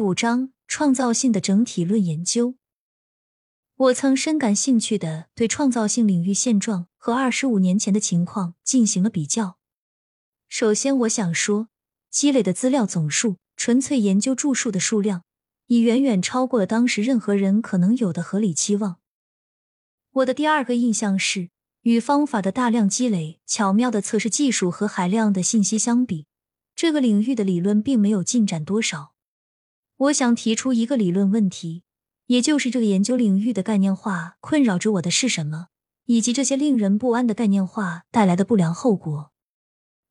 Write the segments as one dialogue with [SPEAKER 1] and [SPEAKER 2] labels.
[SPEAKER 1] 五章创造性的整体论研究。我曾深感兴趣的对创造性领域现状和二十五年前的情况进行了比较。首先，我想说，积累的资料总数、纯粹研究著述的数量，已远远超过了当时任何人可能有的合理期望。我的第二个印象是，与方法的大量积累、巧妙的测试技术和海量的信息相比，这个领域的理论并没有进展多少。我想提出一个理论问题。也就是这个研究领域的概念化困扰着我的是什么，以及这些令人不安的概念化带来的不良后果。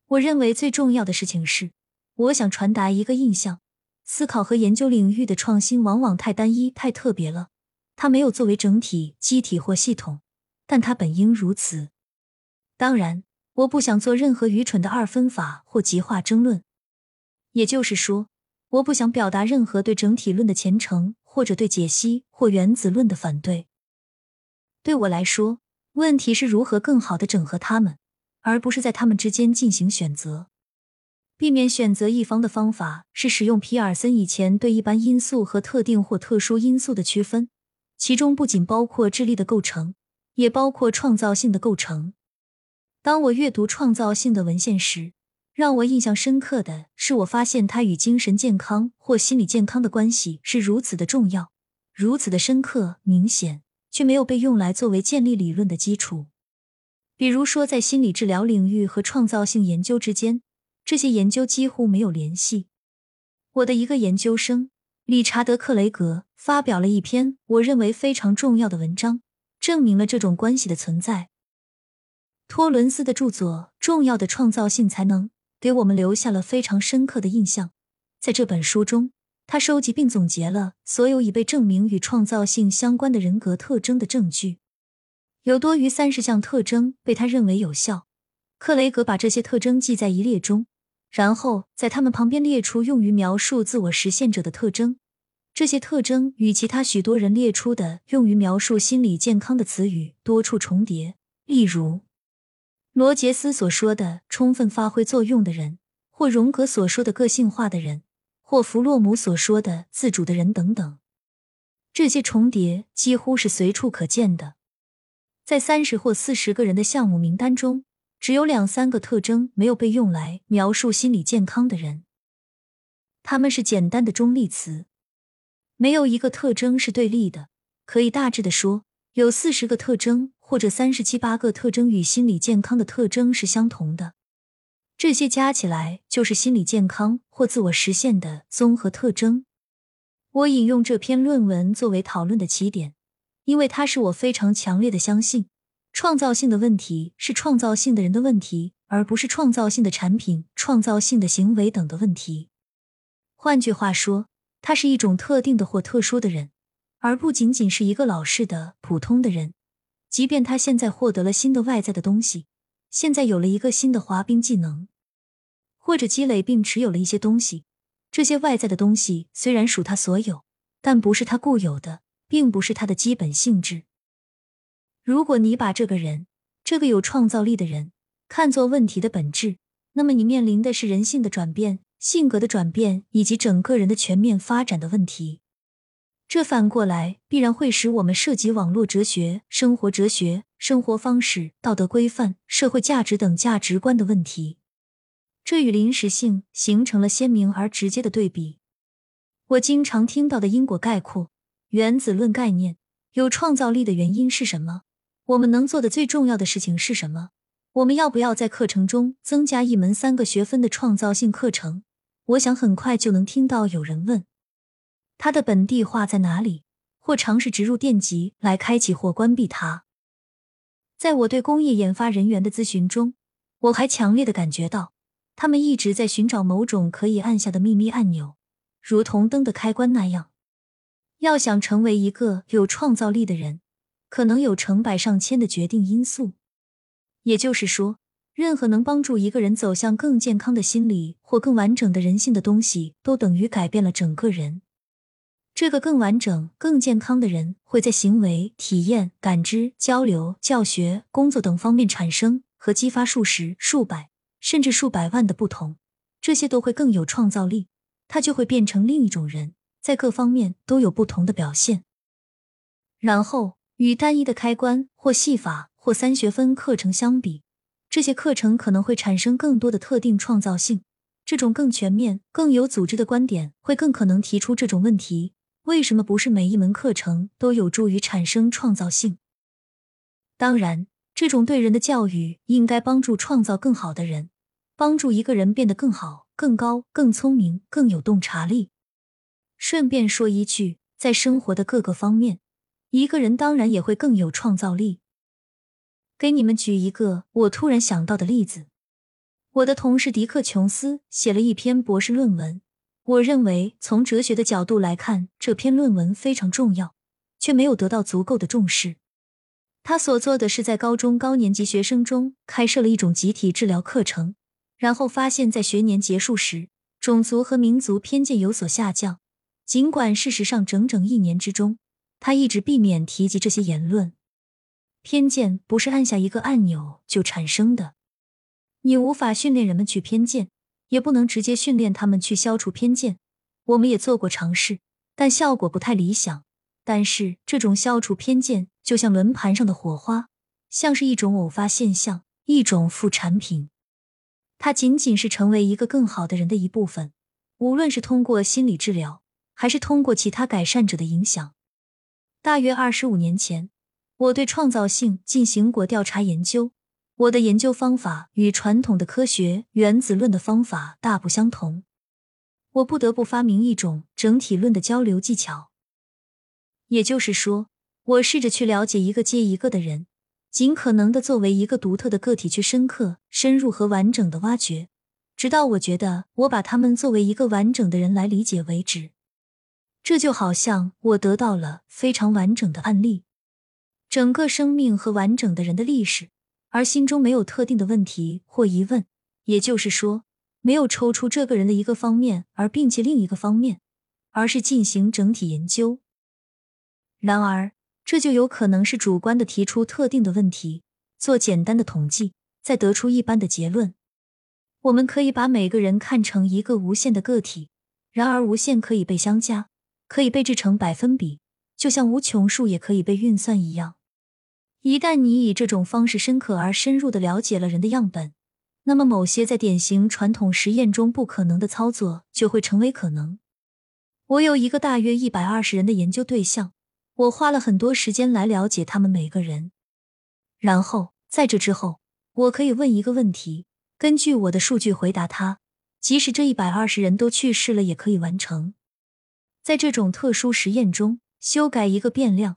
[SPEAKER 1] 我认为最重要的事情是，我想传达一个印象：思考和研究领域的创新往往太单一、太特别了。它没有作为整体、机体或系统，但它本应如此。当然，我不想做任何愚蠢的二分法或极化争论。也就是说。我不想表达任何对整体论的虔诚，或者对解析或原子论的反对。对我来说，问题是如何更好的整合它们，而不是在它们之间进行选择。避免选择一方的方法是使用皮尔森以前对一般因素和特定或特殊因素的区分，其中不仅包括智力的构成，也包括创造性的构成。当我阅读创造性的文献时，让我印象深刻的是，我发现它与精神健康或心理健康的关系是如此的重要，如此的深刻明显，却没有被用来作为建立理论的基础。比如说，在心理治疗领域和创造性研究之间，这些研究几乎没有联系。我的一个研究生理查德·克雷格发表了一篇我认为非常重要的文章，证明了这种关系的存在。托伦斯的著作《重要的创造性才能》。给我们留下了非常深刻的印象。在这本书中，他收集并总结了所有已被证明与创造性相关的人格特征的证据，有多于三十项特征被他认为有效。克雷格把这些特征记在一列中，然后在他们旁边列出用于描述自我实现者的特征。这些特征与其他许多人列出的用于描述心理健康的词语多处重叠，例如。罗杰斯所说的充分发挥作用的人，或荣格所说的个性化的人，或弗洛姆所说的自主的人等等，这些重叠几乎是随处可见的。在三十或四十个人的项目名单中，只有两三个特征没有被用来描述心理健康的人，他们是简单的中立词，没有一个特征是对立的。可以大致的说，有四十个特征。或者三十七八个特征与心理健康的特征是相同的，这些加起来就是心理健康或自我实现的综合特征。我引用这篇论文作为讨论的起点，因为它是我非常强烈的相信，创造性的问题是创造性的人的问题，而不是创造性的产品、创造性的行为等的问题。换句话说，他是一种特定的或特殊的人，而不仅仅是一个老式的普通的人。即便他现在获得了新的外在的东西，现在有了一个新的滑冰技能，或者积累并持有了一些东西，这些外在的东西虽然属他所有，但不是他固有的，并不是他的基本性质。如果你把这个人，这个有创造力的人，看作问题的本质，那么你面临的是人性的转变、性格的转变以及整个人的全面发展的问题。这反过来必然会使我们涉及网络哲学、生活哲学、生活方式、道德规范、社会价值等价值观的问题。这与临时性形成了鲜明而直接的对比。我经常听到的因果概括、原子论概念、有创造力的原因是什么？我们能做的最重要的事情是什么？我们要不要在课程中增加一门三个学分的创造性课程？我想很快就能听到有人问。它的本地化在哪里？或尝试植入电极来开启或关闭它。在我对工业研发人员的咨询中，我还强烈的感觉到，他们一直在寻找某种可以按下的秘密按钮，如同灯的开关那样。要想成为一个有创造力的人，可能有成百上千的决定因素。也就是说，任何能帮助一个人走向更健康的心理或更完整的人性的东西，都等于改变了整个人。这个更完整、更健康的人会在行为、体验、感知、交流、教学、工作等方面产生和激发数十、数百甚至数百万的不同，这些都会更有创造力。他就会变成另一种人，在各方面都有不同的表现。然后与单一的开关或戏法或三学分课程相比，这些课程可能会产生更多的特定创造性。这种更全面、更有组织的观点，会更可能提出这种问题：为什么不是每一门课程都有助于产生创造性？当然，这种对人的教育应该帮助创造更好的人，帮助一个人变得更好、更高、更聪明、更有洞察力。顺便说一句，在生活的各个方面，一个人当然也会更有创造力。给你们举一个我突然想到的例子。我的同事迪克·琼斯写了一篇博士论文，我认为从哲学的角度来看，这篇论文非常重要，却没有得到足够的重视。他所做的是在高中高年级学生中开设了一种集体治疗课程，然后发现，在学年结束时，种族和民族偏见有所下降。尽管事实上，整整一年之中，他一直避免提及这些言论。偏见不是按下一个按钮就产生的。你无法训练人们去偏见，也不能直接训练他们去消除偏见。我们也做过尝试，但效果不太理想。但是这种消除偏见就像轮盘上的火花，像是一种偶发现象，一种副产品。它仅仅是成为一个更好的人的一部分，无论是通过心理治疗，还是通过其他改善者的影响。大约二十五年前，我对创造性进行过调查研究。我的研究方法与传统的科学原子论的方法大不相同，我不得不发明一种整体论的交流技巧。也就是说，我试着去了解一个接一个的人，尽可能的作为一个独特的个体去深刻、深入和完整的挖掘，直到我觉得我把他们作为一个完整的人来理解为止。这就好像我得到了非常完整的案例，整个生命和完整的人的历史。而心中没有特定的问题或疑问，也就是说，没有抽出这个人的一个方面而摒弃另一个方面，而是进行整体研究。然而，这就有可能是主观的提出特定的问题，做简单的统计，再得出一般的结论。我们可以把每个人看成一个无限的个体，然而无限可以被相加，可以被制成百分比，就像无穷数也可以被运算一样。一旦你以这种方式深刻而深入的了解了人的样本，那么某些在典型传统实验中不可能的操作就会成为可能。我有一个大约一百二十人的研究对象，我花了很多时间来了解他们每个人。然后在这之后，我可以问一个问题，根据我的数据回答他，即使这一百二十人都去世了，也可以完成。在这种特殊实验中，修改一个变量。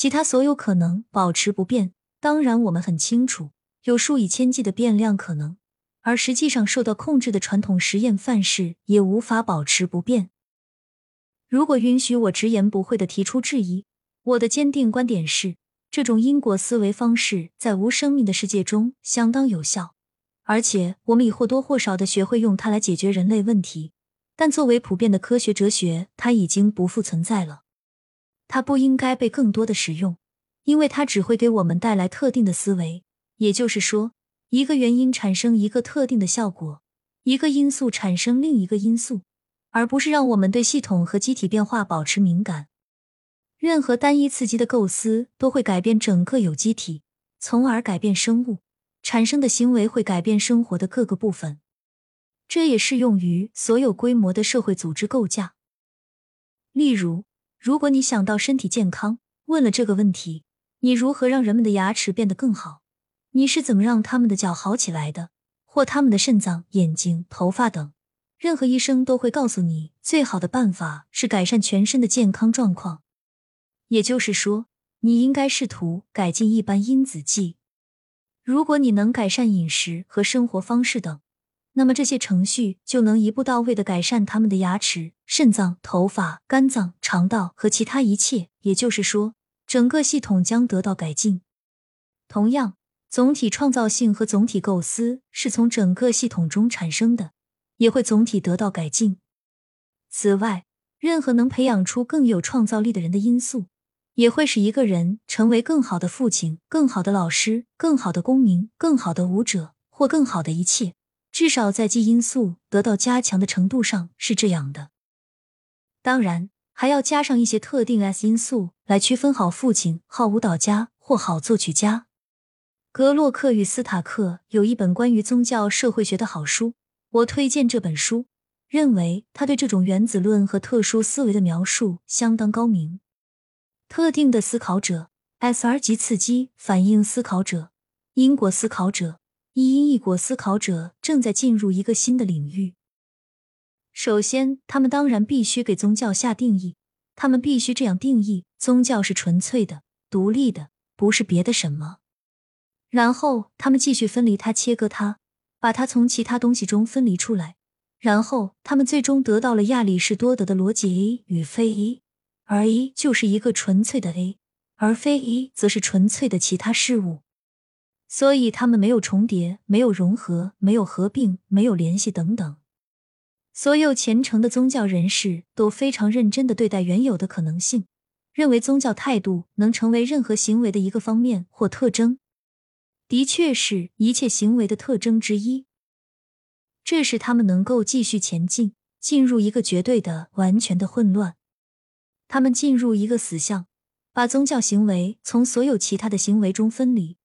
[SPEAKER 1] 其他所有可能保持不变。当然，我们很清楚有数以千计的变量可能，而实际上受到控制的传统实验范式也无法保持不变。如果允许我直言不讳的提出质疑，我的坚定观点是，这种因果思维方式在无生命的世界中相当有效，而且我们已或多或少的学会用它来解决人类问题。但作为普遍的科学哲学，它已经不复存在了。它不应该被更多的使用，因为它只会给我们带来特定的思维。也就是说，一个原因产生一个特定的效果，一个因素产生另一个因素，而不是让我们对系统和机体变化保持敏感。任何单一刺激的构思都会改变整个有机体，从而改变生物产生的行为，会改变生活的各个部分。这也适用于所有规模的社会组织构架，例如。如果你想到身体健康，问了这个问题，你如何让人们的牙齿变得更好？你是怎么让他们的脚好起来的？或他们的肾脏、眼睛、头发等？任何医生都会告诉你，最好的办法是改善全身的健康状况。也就是说，你应该试图改进一般因子剂。如果你能改善饮食和生活方式等。那么这些程序就能一步到位的改善他们的牙齿、肾脏、头发、肝脏、肠道和其他一切。也就是说，整个系统将得到改进。同样，总体创造性和总体构思是从整个系统中产生的，也会总体得到改进。此外，任何能培养出更有创造力的人的因素，也会使一个人成为更好的父亲、更好的老师、更好的公民、更好的舞者或更好的一切。至少在基因素得到加强的程度上是这样的。当然还要加上一些特定 S 因素来区分好父亲好舞蹈家或好作曲家。格洛克与斯塔克有一本关于宗教社会学的好书，我推荐这本书，认为他对这种原子论和特殊思维的描述相当高明。特定的思考者 （S.R. 级刺激反应思考者）、因果思考者、一因一果思考者正在进入一个新的领域。首先，他们当然必须给宗教下定义，他们必须这样定义：宗教是纯粹的、独立的，不是别的什么。然后他们继续分离它，切割它，把它从其他东西中分离出来。然后他们最终得到了亚里士多德的逻辑 A 与非 A，而 A 就是一个纯粹的 A，而非 A 则是纯粹的其他事物。所以他们没有重叠，没有融合，没有合并，没有联系等等。所有虔诚的宗教人士都非常认真的对待原有的可能性，认为宗教态度能成为任何行为的一个方面或特征。的确是一切行为的特征之一，这使他们能够继续前进，进入一个绝对的、完全的混乱。他们进入一个死相，把宗教行为从所有其他的行为中分离。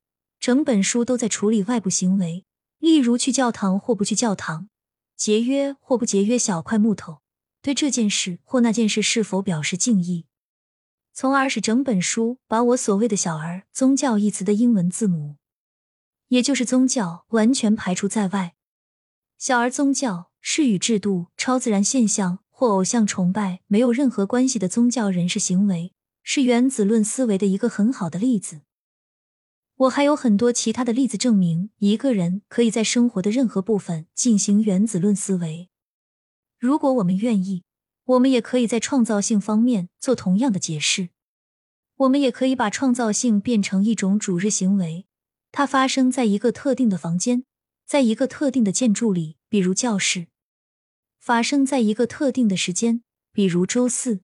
[SPEAKER 1] 整本书都在处理外部行为，例如去教堂或不去教堂，节约或不节约小块木头，对这件事或那件事是否表示敬意，从而使整本书把我所谓的小儿宗教一词的英文字母。也就是宗教完全排除在外，小儿宗教是与制度、超自然现象或偶像崇拜没有任何关系的宗教人士行为，是原子论思维的一个很好的例子。我还有很多其他的例子证明，一个人可以在生活的任何部分进行原子论思维。如果我们愿意，我们也可以在创造性方面做同样的解释。我们也可以把创造性变成一种主日行为。它发生在一个特定的房间，在一个特定的建筑里，比如教室；发生在一个特定的时间，比如周四。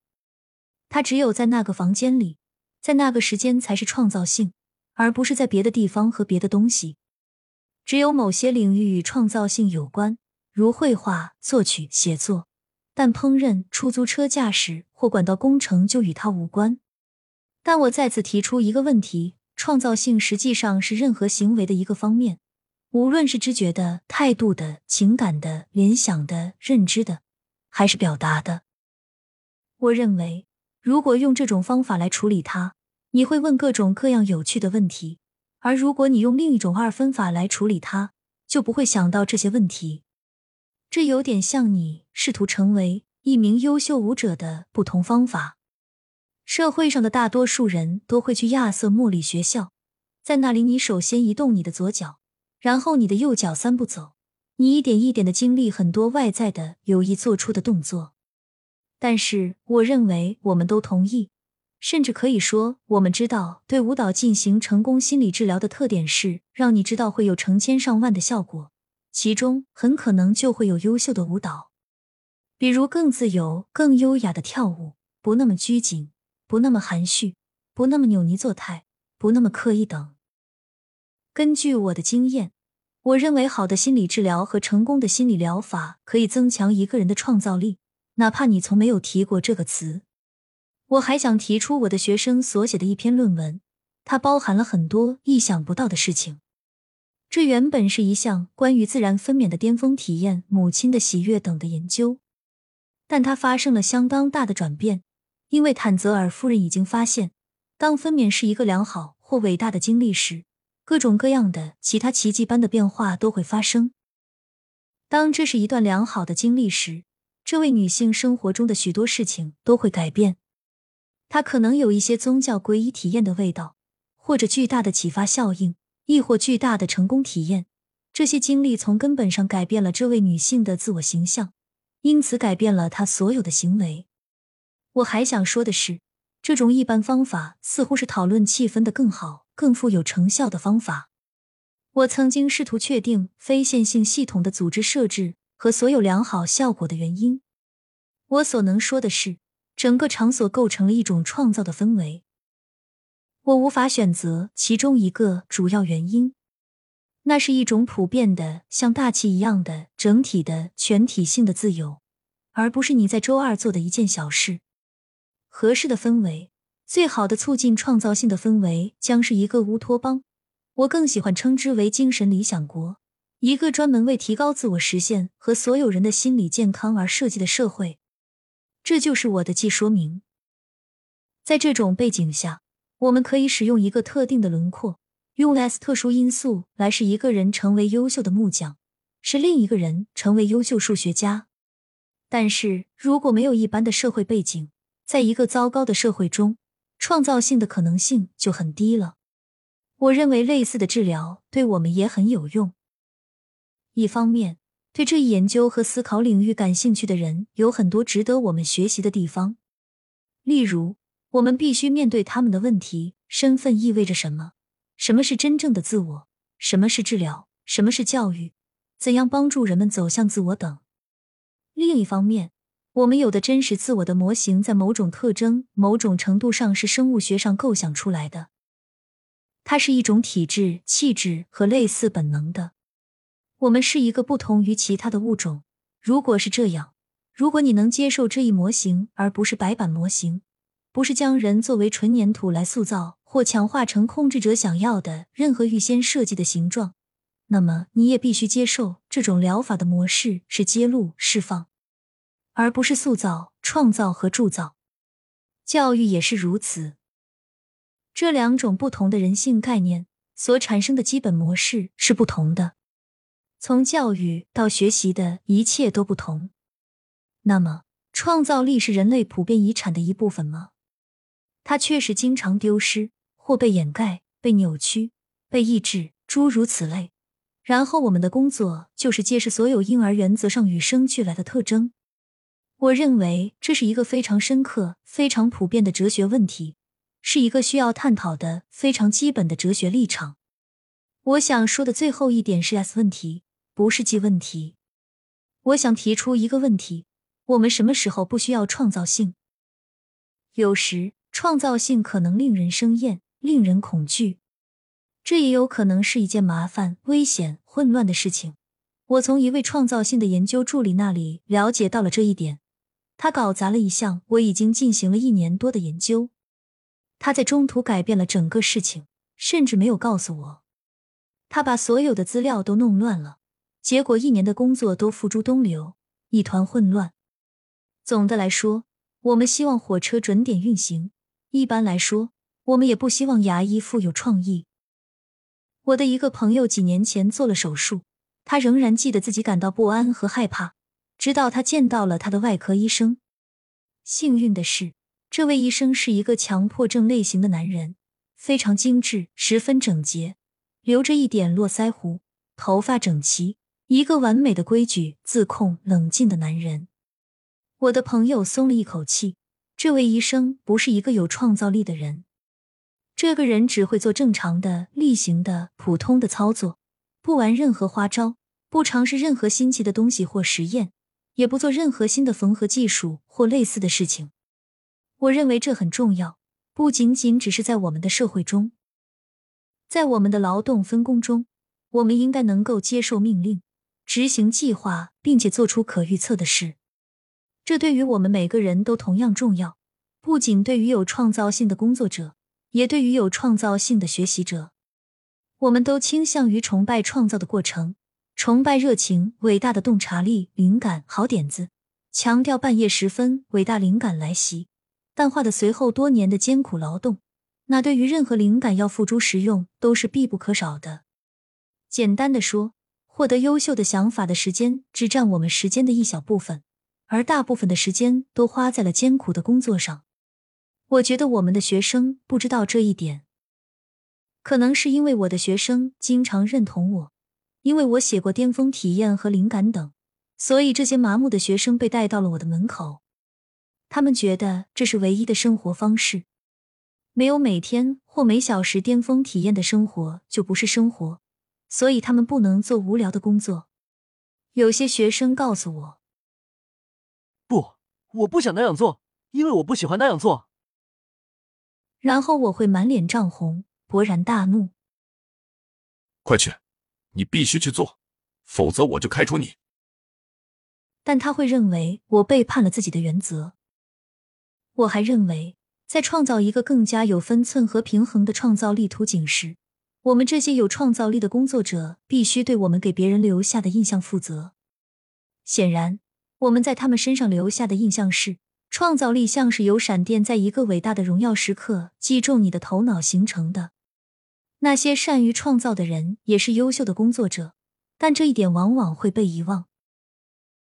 [SPEAKER 1] 它只有在那个房间里，在那个时间才是创造性，而不是在别的地方和别的东西。只有某些领域与创造性有关，如绘画、作曲、写作，但烹饪、出租车驾驶或管道工程就与它无关。但我再次提出一个问题。创造性实际上是任何行为的一个方面，无论是知觉的、态度的、情感的、联想的、认知的，还是表达的。我认为，如果用这种方法来处理它，你会问各种各样有趣的问题；而如果你用另一种二分法来处理它，就不会想到这些问题。这有点像你试图成为一名优秀舞者的不同方法。社会上的大多数人都会去亚瑟莫里学校，在那里，你首先移动你的左脚，然后你的右脚三步走，你一点一点的经历很多外在的有意做出的动作。但是，我认为我们都同意，甚至可以说，我们知道对舞蹈进行成功心理治疗的特点是让你知道会有成千上万的效果，其中很可能就会有优秀的舞蹈，比如更自由、更优雅的跳舞，不那么拘谨。不那么含蓄，不那么扭捏作态，不那么刻意等。根据我的经验，我认为好的心理治疗和成功的心理疗法可以增强一个人的创造力，哪怕你从没有提过这个词。我还想提出我的学生所写的一篇论文，它包含了很多意想不到的事情。这原本是一项关于自然分娩的巅峰体验、母亲的喜悦等的研究，但它发生了相当大的转变。因为坦泽尔夫人已经发现，当分娩是一个良好或伟大的经历时，各种各样的其他奇迹般的变化都会发生。当这是一段良好的经历时，这位女性生活中的许多事情都会改变。她可能有一些宗教皈依体验的味道，或者巨大的启发效应，亦或巨大的成功体验。这些经历从根本上改变了这位女性的自我形象，因此改变了她所有的行为。我还想说的是，这种一般方法似乎是讨论气氛的更好、更富有成效的方法。我曾经试图确定非线性系统的组织设置和所有良好效果的原因。我所能说的是，整个场所构成了一种创造的氛围。我无法选择其中一个主要原因，那是一种普遍的、像大气一样的整体的全体性的自由。而不是你在周二做的一件小事。合适的氛围，最好的促进创造性的氛围，将是一个乌托邦。我更喜欢称之为精神理想国，一个专门为提高自我实现和所有人的心理健康而设计的社会。这就是我的既说明。在这种背景下，我们可以使用一个特定的轮廓，用 S 特殊因素来使一个人成为优秀的木匠，使另一个人成为优秀数学家。但是如果没有一般的社会背景，在一个糟糕的社会中，创造性的可能性就很低了。我认为类似的治疗对我们也很有用。一方面，对这一研究和思考领域感兴趣的人有很多值得我们学习的地方。例如，我们必须面对他们的问题：身份意味着什么？什么是真正的自我？什么是治疗？什么是教育？怎样帮助人们走向自我等。另一方面，我们有的真实自我的模型，在某种特征、某种程度上是生物学上构想出来的。它是一种体质、气质和类似本能的。我们是一个不同于其他的物种。如果是这样，如果你能接受这一模型，而不是白板模型，不是将人作为纯粘土来塑造或强化成控制者想要的任何预先设计的形状，那么你也必须接受这种疗法的模式是揭露、释放，而不是塑造、创造和铸造。教育也是如此。这两种不同的人性概念所产生的基本模式是不同的，从教育到学习的一切都不同。那么，创造力是人类普遍遗产的一部分吗？它确实经常丢失，或被掩盖、被扭曲、被抑制，诸如此类。然后，我们的工作就是揭示所有婴儿原则上与生俱来的特征。我认为这是一个非常深刻、非常普遍的哲学问题。是一个需要探讨的非常基本的哲学立场。我想说的最后一点是 S 问题，不是记问题。我想提出一个问题：我们什么时候不需要创造性？有时，创造性可能令人生厌，令人恐惧。这也有可能是一件麻烦、危险、混乱的事情。我从一位创造性的研究助理那里了解到了这一点。他搞砸了一项我已经进行了一年多的研究。他在中途改变了整个事情，甚至没有告诉我。他把所有的资料都弄乱了，结果一年的工作都付诸东流，一团混乱。总的来说，我们希望火车准点运行。一般来说，我们也不希望牙医富有创意。我的一个朋友几年前做了手术，他仍然记得自己感到不安和害怕，直到他见到了他的外科医生。幸运的是。这位医生是一个强迫症类型的男人，非常精致，十分整洁，留着一点络腮胡，头发整齐，一个完美的规矩、自控、冷静的男人。我的朋友松了一口气，这位医生不是一个有创造力的人，这个人只会做正常的、例行的、普通的操作，不玩任何花招，不尝试任何新奇的东西或实验，也不做任何新的缝合技术或类似的事情。我认为这很重要，不仅仅只是在我们的社会中，在我们的劳动分工中，我们应该能够接受命令、执行计划，并且做出可预测的事。这对于我们每个人都同样重要，不仅对于有创造性的工作者，也对于有创造性的学习者。我们都倾向于崇拜创造的过程，崇拜热情、伟大的洞察力、灵感、好点子，强调半夜时分伟大灵感来袭。淡化的随后多年的艰苦劳动，那对于任何灵感要付诸实用都是必不可少的。简单的说，获得优秀的想法的时间只占我们时间的一小部分，而大部分的时间都花在了艰苦的工作上。我觉得我们的学生不知道这一点，可能是因为我的学生经常认同我，因为我写过巅峰体验和灵感等，所以这些麻木的学生被带到了我的门口。他们觉得这是唯一的生活方式，没有每天或每小时巅峰体验的生活就不是生活，所以他们不能做无聊的工作。有些学生告诉我：“
[SPEAKER 2] 不，我不想那样做，因为我不喜欢那样做。”
[SPEAKER 1] 然后我会满脸涨红，勃然大怒：“
[SPEAKER 3] 快去，你必须去做，否则我就开除你！”
[SPEAKER 1] 但他会认为我背叛了自己的原则。我还认为，在创造一个更加有分寸和平衡的创造力图景时，我们这些有创造力的工作者必须对我们给别人留下的印象负责。显然，我们在他们身上留下的印象是，创造力像是由闪电在一个伟大的荣耀时刻击中你的头脑形成的。那些善于创造的人也是优秀的工作者，但这一点往往会被遗忘。